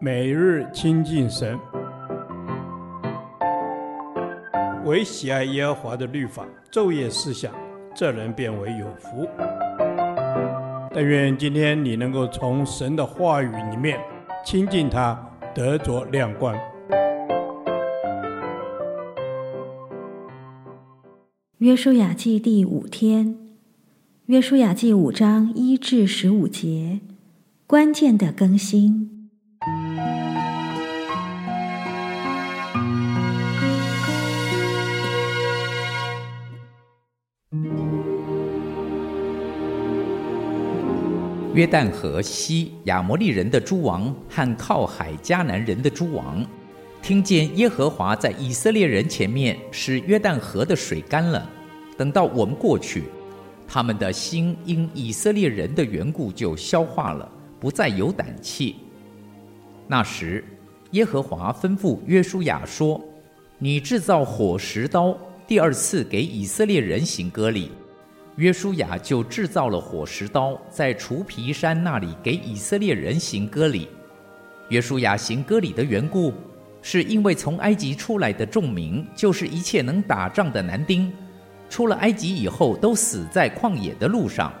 每日亲近神，唯喜爱耶和华的律法，昼夜思想，这人便为有福。但愿今天你能够从神的话语里面亲近他，得着亮光。约书亚记第五天，约书亚记五章一至十五节，关键的更新。约旦河西亚摩利人的诸王和靠海迦南人的诸王，听见耶和华在以色列人前面使约旦河的水干了，等到我们过去，他们的心因以色列人的缘故就消化了，不再有胆气。那时，耶和华吩咐约书亚说：“你制造火石刀，第二次给以色列人行割礼。”约书亚就制造了火石刀，在除皮山那里给以色列人行割礼。约书亚行割礼的缘故，是因为从埃及出来的众民，就是一切能打仗的男丁，出了埃及以后都死在旷野的路上。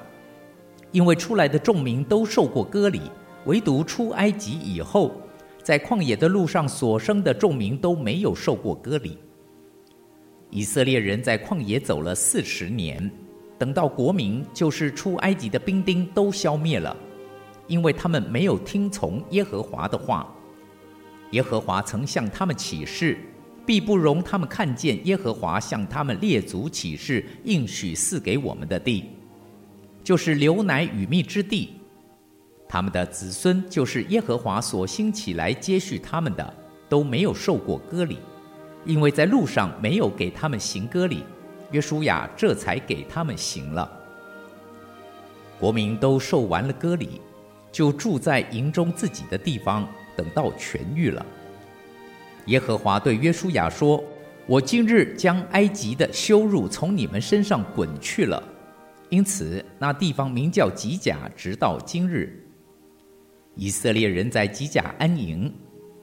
因为出来的众民都受过割礼，唯独出埃及以后，在旷野的路上所生的众民都没有受过割礼。以色列人在旷野走了四十年。等到国民，就是出埃及的兵丁都消灭了，因为他们没有听从耶和华的话。耶和华曾向他们起誓，必不容他们看见耶和华向他们列祖起誓应许赐给我们的地，就是流奶与蜜之地。他们的子孙，就是耶和华所兴起来接续他们的，都没有受过割礼，因为在路上没有给他们行割礼。约书亚这才给他们行了。国民都受完了割礼，就住在营中自己的地方，等到痊愈了。耶和华对约书亚说：“我今日将埃及的羞辱从你们身上滚去了。”因此，那地方名叫吉甲，直到今日。以色列人在吉甲安营。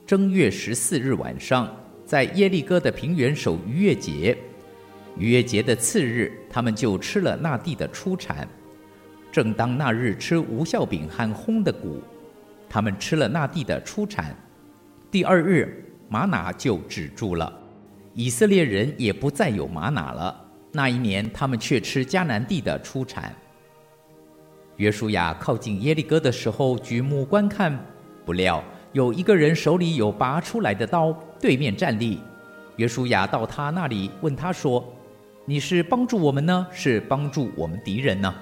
正月十四日晚上，在耶利哥的平原守逾越节。逾越节的次日，他们就吃了那地的出产。正当那日吃无酵饼和烘的谷，他们吃了那地的出产。第二日，玛拿就止住了，以色列人也不再有玛拿了。那一年，他们却吃迦南地的出产。约书亚靠近耶利哥的时候，举目观看，不料有一个人手里有拔出来的刀，对面站立。约书亚到他那里问他说。你是帮助我们呢，是帮助我们敌人呢？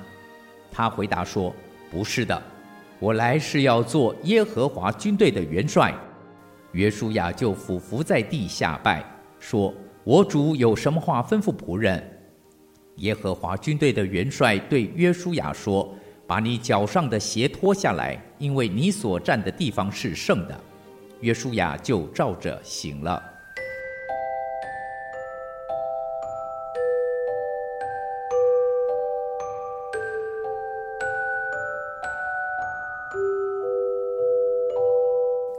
他回答说：“不是的，我来是要做耶和华军队的元帅。”约书亚就俯伏在地下拜，说：“我主有什么话吩咐仆人？”耶和华军队的元帅对约书亚说：“把你脚上的鞋脱下来，因为你所站的地方是圣的。”约书亚就照着行了。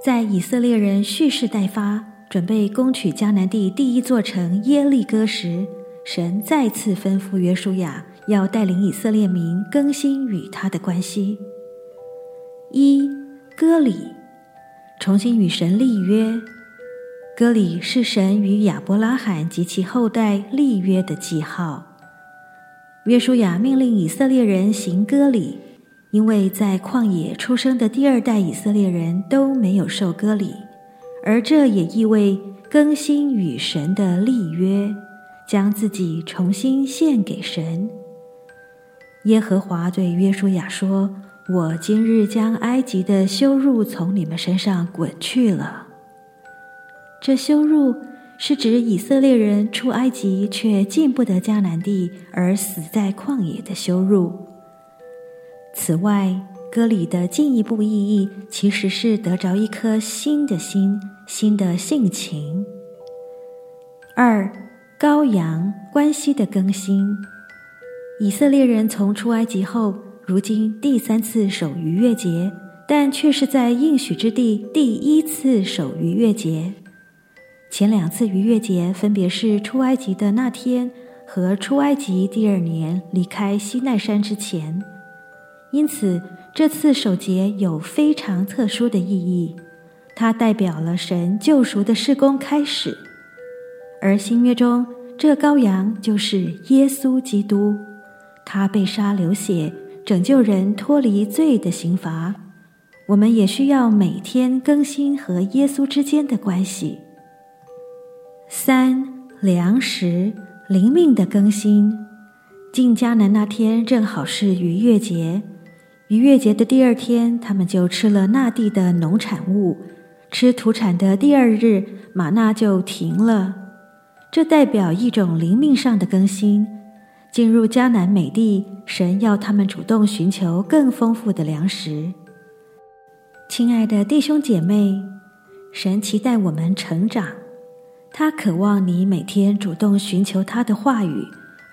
在以色列人蓄势待发，准备攻取迦南地第一座城耶利哥时，神再次吩咐约书亚要带领以色列民更新与他的关系。一、割礼，重新与神立约。割礼是神与亚伯拉罕及其后代立约的记号。约书亚命令以色列人行割礼。因为在旷野出生的第二代以色列人都没有受割礼，而这也意味更新与神的立约，将自己重新献给神。耶和华对约书亚说：“我今日将埃及的羞辱从你们身上滚去了。”这羞辱是指以色列人出埃及却进不得迦南地，而死在旷野的羞辱。此外，歌里的进一步意义其实是得着一颗新的心、新的性情。二、羔羊关系的更新。以色列人从出埃及后，如今第三次守逾越节，但却是在应许之地第一次守逾越节。前两次逾越节分别是出埃及的那天和出埃及第二年离开西奈山之前，因此这次守节有非常特殊的意义，它代表了神救赎的事工开始。而新约中，这羔羊就是耶稣基督，他被杀流血，拯救人脱离罪的刑罚。我们也需要每天更新和耶稣之间的关系。三、粮食灵命的更新。进迦南那天正好是逾越节，逾越节的第二天，他们就吃了那地的农产物。吃土产的第二日，玛纳就停了。这代表一种灵命上的更新。进入迦南美地，神要他们主动寻求更丰富的粮食。亲爱的弟兄姐妹，神期待我们成长。他渴望你每天主动寻求他的话语，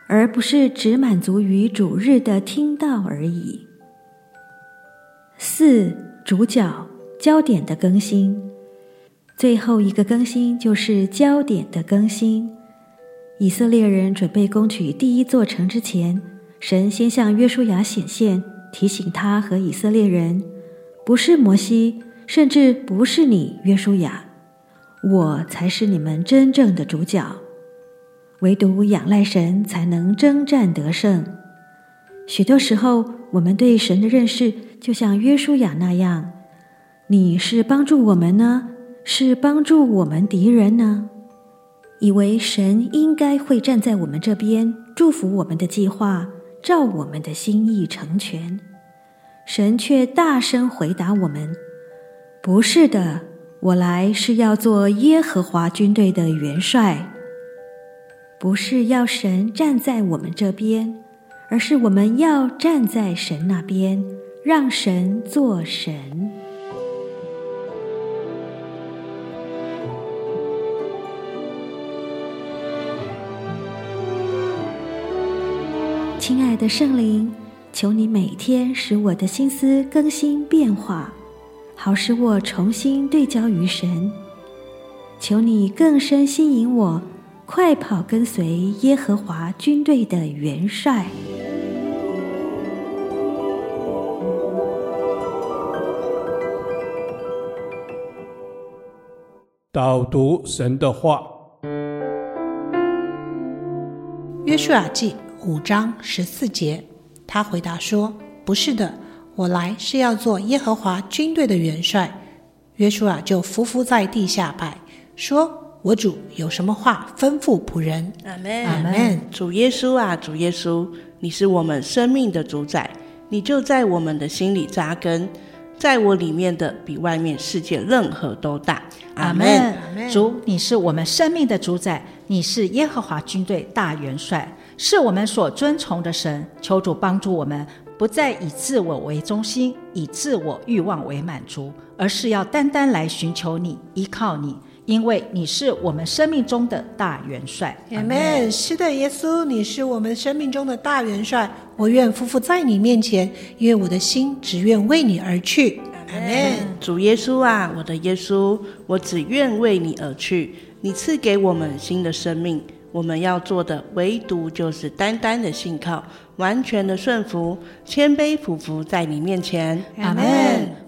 而不是只满足于主日的听到而已。四、主角焦点的更新，最后一个更新就是焦点的更新。以色列人准备攻取第一座城之前，神先向约书亚显现，提醒他和以色列人：不是摩西，甚至不是你，约书亚。我才是你们真正的主角，唯独仰赖神才能征战得胜。许多时候，我们对神的认识就像约书亚那样：你是帮助我们呢，是帮助我们敌人呢？以为神应该会站在我们这边，祝福我们的计划，照我们的心意成全。神却大声回答我们：不是的。我来是要做耶和华军队的元帅，不是要神站在我们这边，而是我们要站在神那边，让神做神。亲爱的圣灵，求你每天使我的心思更新变化。好使我重新对焦于神，求你更深吸引我，快跑跟随耶和华军队的元帅。导读神的话，约书亚记五章十四节，他回答说：“不是的。”我来是要做耶和华军队的元帅。约书亚就伏伏在地下拜，说：“我主有什么话吩咐仆人？”阿门，阿门。主耶稣啊，主耶稣，你是我们生命的主宰，你就在我们的心里扎根，在我里面的比外面世界任何都大。阿门。主，你是我们生命的主宰，你是耶和华军队大元帅，是我们所尊崇的神。求主帮助我们。不再以自我为中心，以自我欲望为满足，而是要单单来寻求你，依靠你，因为你是我们生命中的大元帅。，Amen。是的，耶稣，你是我们生命中的大元帅。我愿夫妇在你面前，因为我的心只愿为你而去。，Amen。主耶稣啊，我的耶稣，我只愿为你而去。你赐给我们新的生命。我们要做的唯独就是单单的信靠，完全的顺服，谦卑俯伏在你面前。阿门。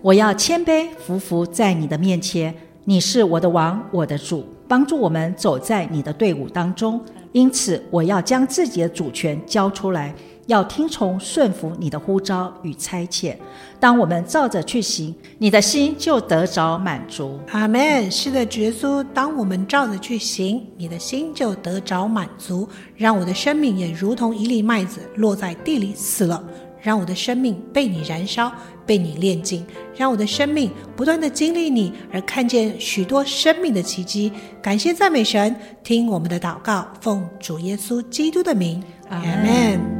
我要谦卑俯伏在你的面前，你是我的王，我的主，帮助我们走在你的队伍当中。因此，我要将自己的主权交出来。要听从顺服你的呼召与差遣，当我们照着去行，你的心就得着满足。阿门。是的，主耶稣，当我们照着去行，你的心就得着满足。让我的生命也如同一粒麦子落在地里死了，让我的生命被你燃烧，被你炼尽，让我的生命不断地经历你，而看见许多生命的奇迹。感谢赞美神，听我们的祷告，奉主耶稣基督的名。阿门。